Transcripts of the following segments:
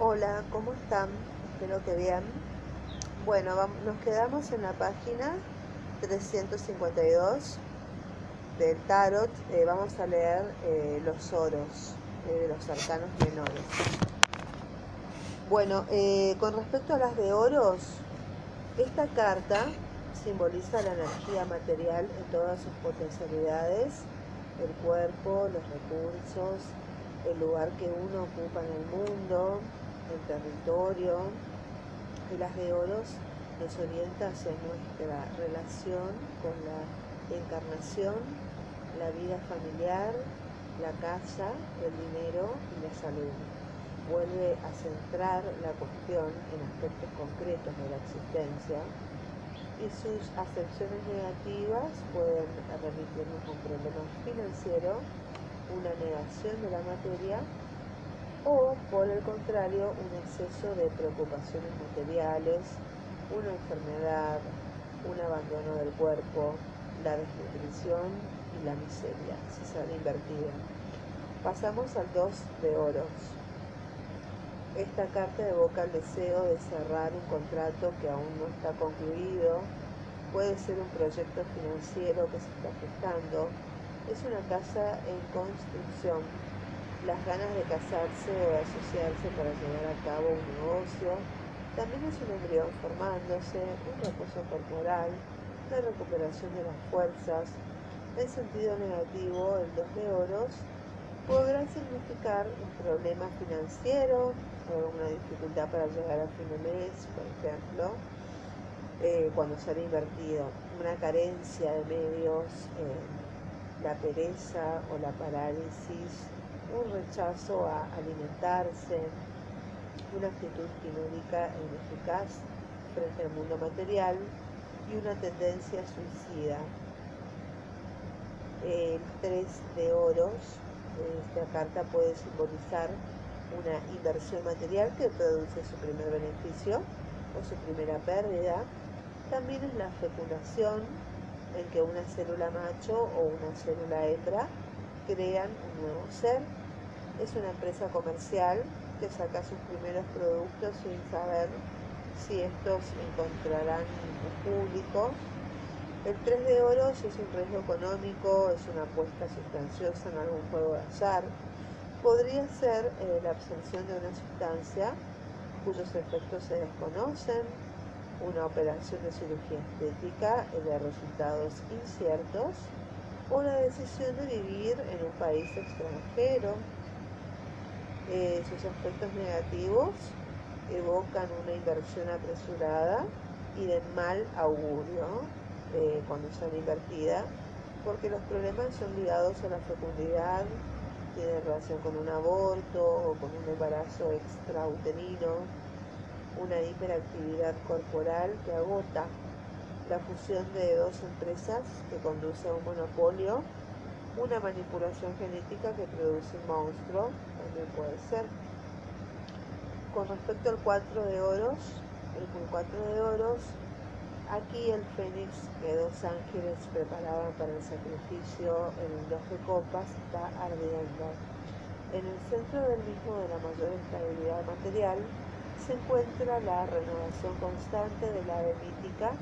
Hola, ¿cómo están? Espero que bien. Bueno, nos quedamos en la página 352 del tarot. Eh, vamos a leer eh, los oros eh, de los arcanos menores. Bueno, con respecto a las de oros, esta carta simboliza la energía material en todas sus potencialidades, el cuerpo, los recursos, el lugar que uno ocupa en el mundo, el territorio. Y las de oros nos orienta hacia nuestra relación con la encarnación, la vida familiar, la casa, el dinero y la salud. Vuelve a centrar la cuestión en aspectos concretos de la existencia y sus acepciones negativas pueden remitirnos a un problema financiero, una negación de la materia o, por el contrario, un exceso de preocupaciones materiales, una enfermedad, un abandono del cuerpo, la desnutrición y la miseria, si sale invertida. Pasamos al 2 de oros. Esta carta evoca el deseo de cerrar un contrato que aún no está concluido, puede ser un proyecto financiero que se está gestando, es una casa en construcción, las ganas de casarse o de asociarse para llevar a cabo un negocio, también es un embrión formándose, un reposo corporal, la recuperación de las fuerzas. En sentido negativo, el 2 de oros podrá significar un problema financiero o una dificultad para llegar a fin de mes, por ejemplo, eh, cuando sale invertido, una carencia de medios, eh, la pereza o la parálisis, un rechazo a alimentarse, una actitud quimérica e ineficaz frente al mundo material y una tendencia suicida. El 3 de oros, esta carta puede simbolizar una inversión material que produce su primer beneficio o su primera pérdida. También es la fecundación en que una célula macho o una célula hembra crean un nuevo ser. Es una empresa comercial que saca sus primeros productos sin saber si estos encontrarán público. El 3 de oro es un riesgo económico, es una apuesta sustanciosa en algún juego de azar. Podría ser eh, la absorción de una sustancia cuyos efectos se desconocen, una operación de cirugía estética de resultados inciertos o la decisión de vivir en un país extranjero. Eh, sus aspectos negativos evocan una inversión apresurada y de mal augurio eh, cuando son invertida, porque los problemas son ligados a la fecundidad, tienen relación con un aborto o con un embarazo extrauterino, una hiperactividad corporal que agota la fusión de dos empresas que conduce a un monopolio, una manipulación genética que produce un monstruo, también puede ser. Con respecto al 4 de oros, el 4 de oros, aquí el fénix que dos ángeles preparaban para el sacrificio en 2 de copas está ardiendo. En el centro del mismo de la mayor estabilidad material, se encuentra la renovación constante del ave mítica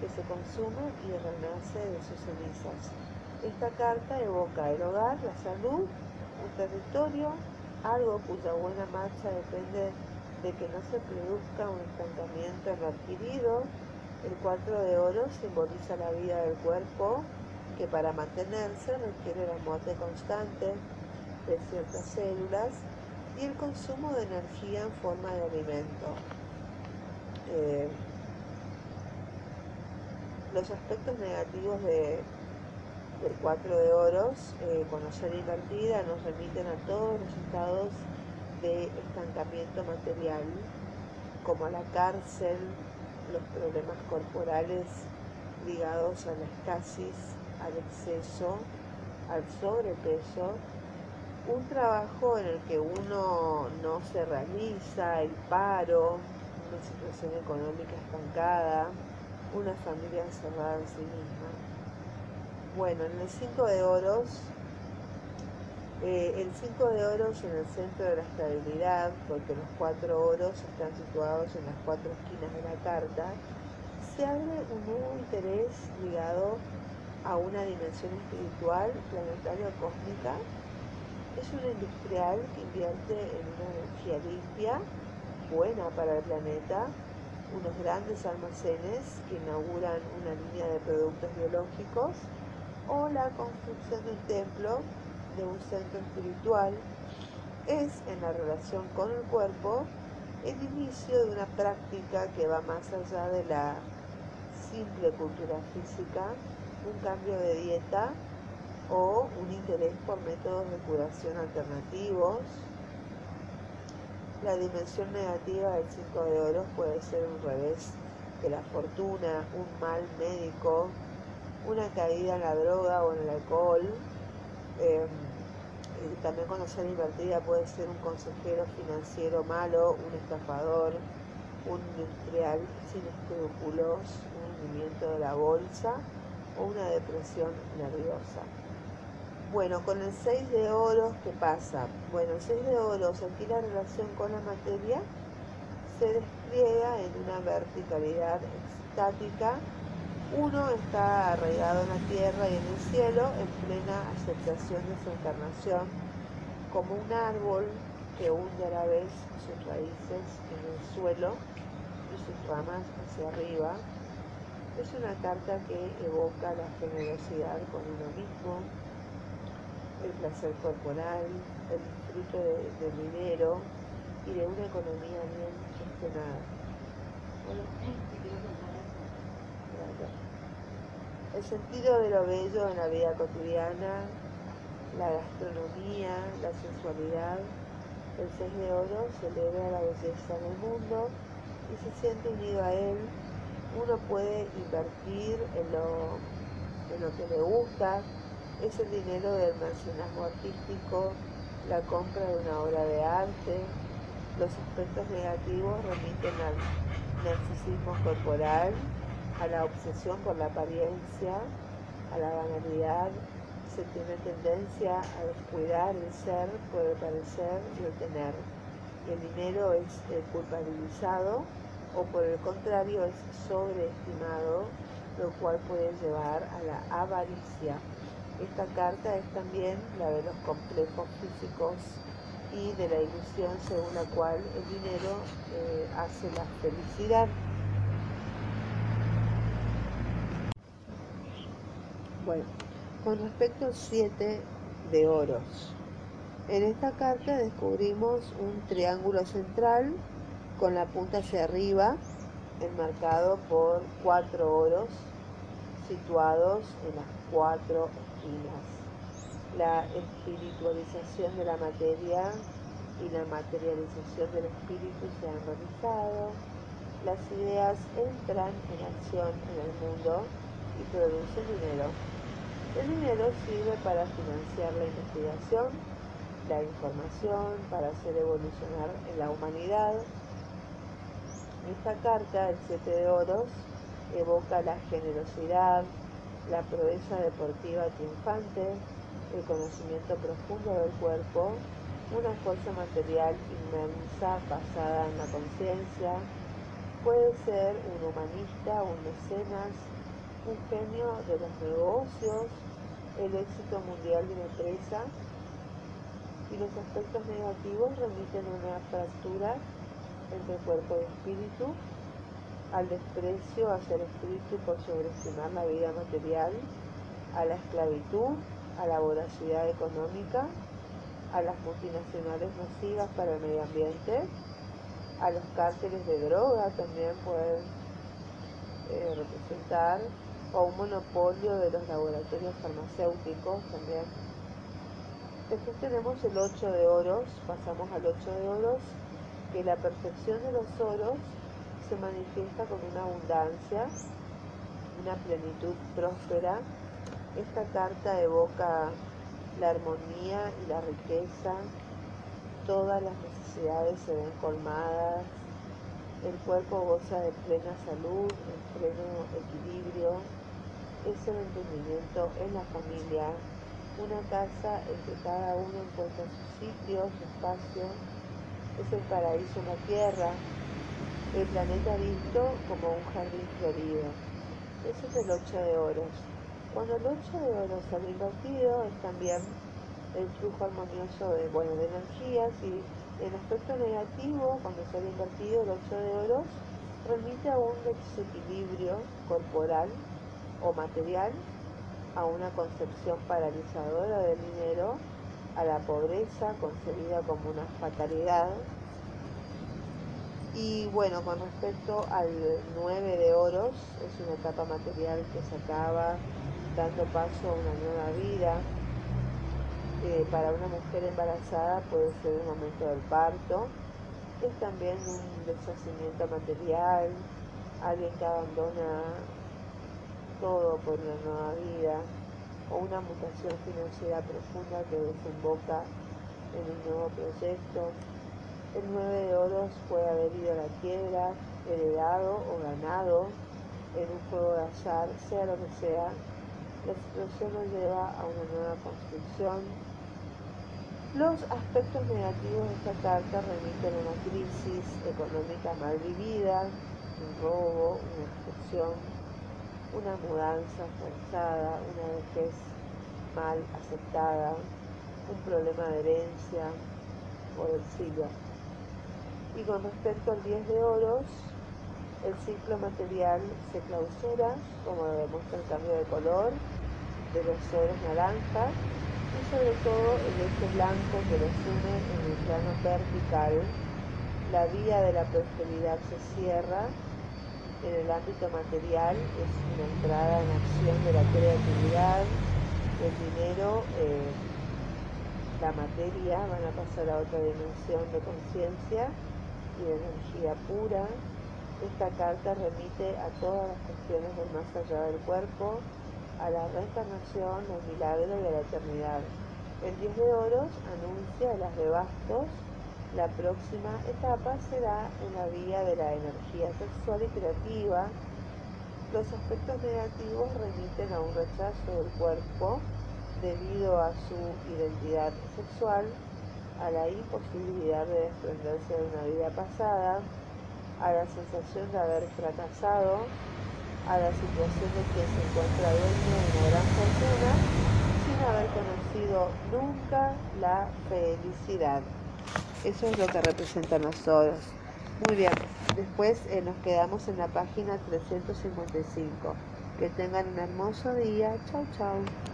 que se consume y renace de sus cenizas. Esta carta evoca el hogar, la salud, un territorio, algo cuya buena marcha depende de que no se produzca un estancamiento en lo adquirido. El 4 de oro simboliza la vida del cuerpo que para mantenerse requiere la muerte constante de ciertas células y el consumo de energía en forma de alimento. Eh, los aspectos negativos de, del 4 de oros, eh, conocer invertida, nos remiten a todos los estados de estancamiento material, como a la cárcel, los problemas corporales ligados a la escasez, al exceso, al sobrepeso un trabajo en el que uno no se realiza, el paro, una situación económica estancada, una familia encerrada en sí misma. Bueno, en el 5 de oros Eh, el 5 de oros en el centro de la estabilidad, porque los cuatro oros están situados en las cuatro esquinas de la carta, se abre un nuevo interés ligado a una dimensión espiritual, planetaria o cósmica. Es un industrial que invierte en una energía limpia, buena para el planeta, unos grandes almacenes que inauguran una línea de productos biológicos o la construcción de un templo, de un centro espiritual, es en la relación con el cuerpo el inicio de una práctica que va más allá de la simple cultura física, un cambio de dieta o un interés por métodos de curación alternativos. La dimensión negativa del 5 de oro puede ser un revés de la fortuna, un mal médico, una caída en la droga o en el alcohol. Em, también cuando sale invertida puede ser un consejero financiero malo, un estafador, un industrial sin escrúpulos, un hundimiento de la bolsa o una depresión nerviosa. Bueno, con el 6 de oros, ¿qué pasa? Bueno, el 6 de oros, aquí la relación con la materia se despliega en una verticalidad estática. Uno está arraigado en la tierra y en el cielo en plena aceptación de su encarnación como un árbol que hunde a la vez sus raíces en el suelo y sus ramas hacia arriba. Es una carta que evoca la generosidad con uno mismo, el placer corporal, el disfrute del dinero y de una economía bien gestionada. El sentido de lo bello en la vida cotidiana, la gastronomía, la sensualidad, el 6 de oro celebra la belleza en el mundo y se siente unido a él. Uno puede invertir en lo, en lo que le gusta, es el dinero del mecenazgo artístico, la compra de una obra de arte. Los aspectos negativos remiten al narcisismo corporal, a la obsesión por la apariencia, a la banalidad, se tiene tendencia a descuidar el ser por el parecer y el tener. El dinero es culpabilizado o por el contrario es sobreestimado, lo cual puede llevar a la avaricia. Esta carta es también la de los complejos físicos y de la ilusión según la cual el dinero eh, hace la felicidad. Bueno, con respecto al 7 de oros. En esta carta descubrimos un triángulo central con la punta hacia arriba, enmarcado por cuatro oros situados en las cuatro esquinas. La espiritualización de la materia y la materialización del espíritu se han realizado. Las ideas entran en acción en el mundo y producen dinero. El dinero sirve para financiar la investigación, la información, para hacer evolucionar en la humanidad. Esta carta, el 7 de oros, evoca la generosidad, la proeza deportiva triunfante, el conocimiento profundo del cuerpo, una fuerza material inmensa basada en la conciencia, puede ser un humanista, un mecenas, un genio de los negocios, el éxito mundial de una empresa y los aspectos negativos remiten a una fractura entre cuerpo y espíritu, al desprecio hacia el espíritu por sobreestimar la vida material, a la esclavitud, a la voracidad económica, a las multinacionales nocivas para el medio ambiente, a los cárteles de droga también pueden eh, representar o un monopolio de los laboratorios farmacéuticos también. Después tenemos el 8 de oros, pasamos al 8 de oros, que la perfección de los oros se manifiesta con una abundancia, una plenitud próspera. Esta carta evoca la armonía y la riqueza, todas las necesidades se ven colmadas, el cuerpo goza de plena salud, en pleno equilibrio, es el entendimiento en la familia, una casa en que cada uno encuentra su sitio, su espacio, es el paraíso en la tierra, el planeta visto como un jardín florido. Ese es el 8 de oros. Cuando el 8 de oros sale invertido es también el flujo armonioso de, bueno, de energías y el aspecto negativo, cuando sale invertido el 8 de oros, remite a un desequilibrio corporal o material a una concepción paralizadora del dinero, a la pobreza concebida como una fatalidad. Y bueno, con respecto al 9 de oros, es una etapa material que se acaba dando paso a una nueva vida. Eh, para una mujer embarazada puede ser el momento del parto. Es también un deshacimiento material, alguien que abandona todo por una nueva vida o una mutación financiera profunda que desemboca en un nuevo proyecto. El 9 de oros puede haber ido a la quiebra, heredado o ganado en un juego de azar, sea lo que sea. La situación nos lleva a una nueva construcción. Los aspectos negativos de esta carta remiten a una crisis económica mal vivida, un robo, una extorsión, una mudanza forzada, una vejez mal aceptada, un problema de herencia o de exilio. Y con respecto al 10 de oros, el ciclo material se clausura, como demuestra el cambio de color de los oros naranjas y sobre todo el eje blanco que los une en el plano vertical. La vía de la prosperidad se cierra en el ámbito material es una entrada en acción de la creatividad, el dinero, eh, la materia van a pasar a otra dimensión de conciencia y de energía pura. Esta carta remite a todas las cuestiones del más allá del cuerpo, a la reencarnación, al milagro y a la eternidad. El 10 de oros anuncia las de bastos la próxima etapa será en la vía de la energía sexual y creativa. Los aspectos negativos remiten a un rechazo del cuerpo debido a su identidad sexual, a la imposibilidad de desprenderse de una vida pasada, a la sensación de haber fracasado, a la situación de que se encuentra dueño de una gran fortuna sin haber conocido nunca la felicidad. Eso es lo que representan los oros. Muy bien, después eh, nos quedamos en la página 355. Que tengan un hermoso día. Chau, chau.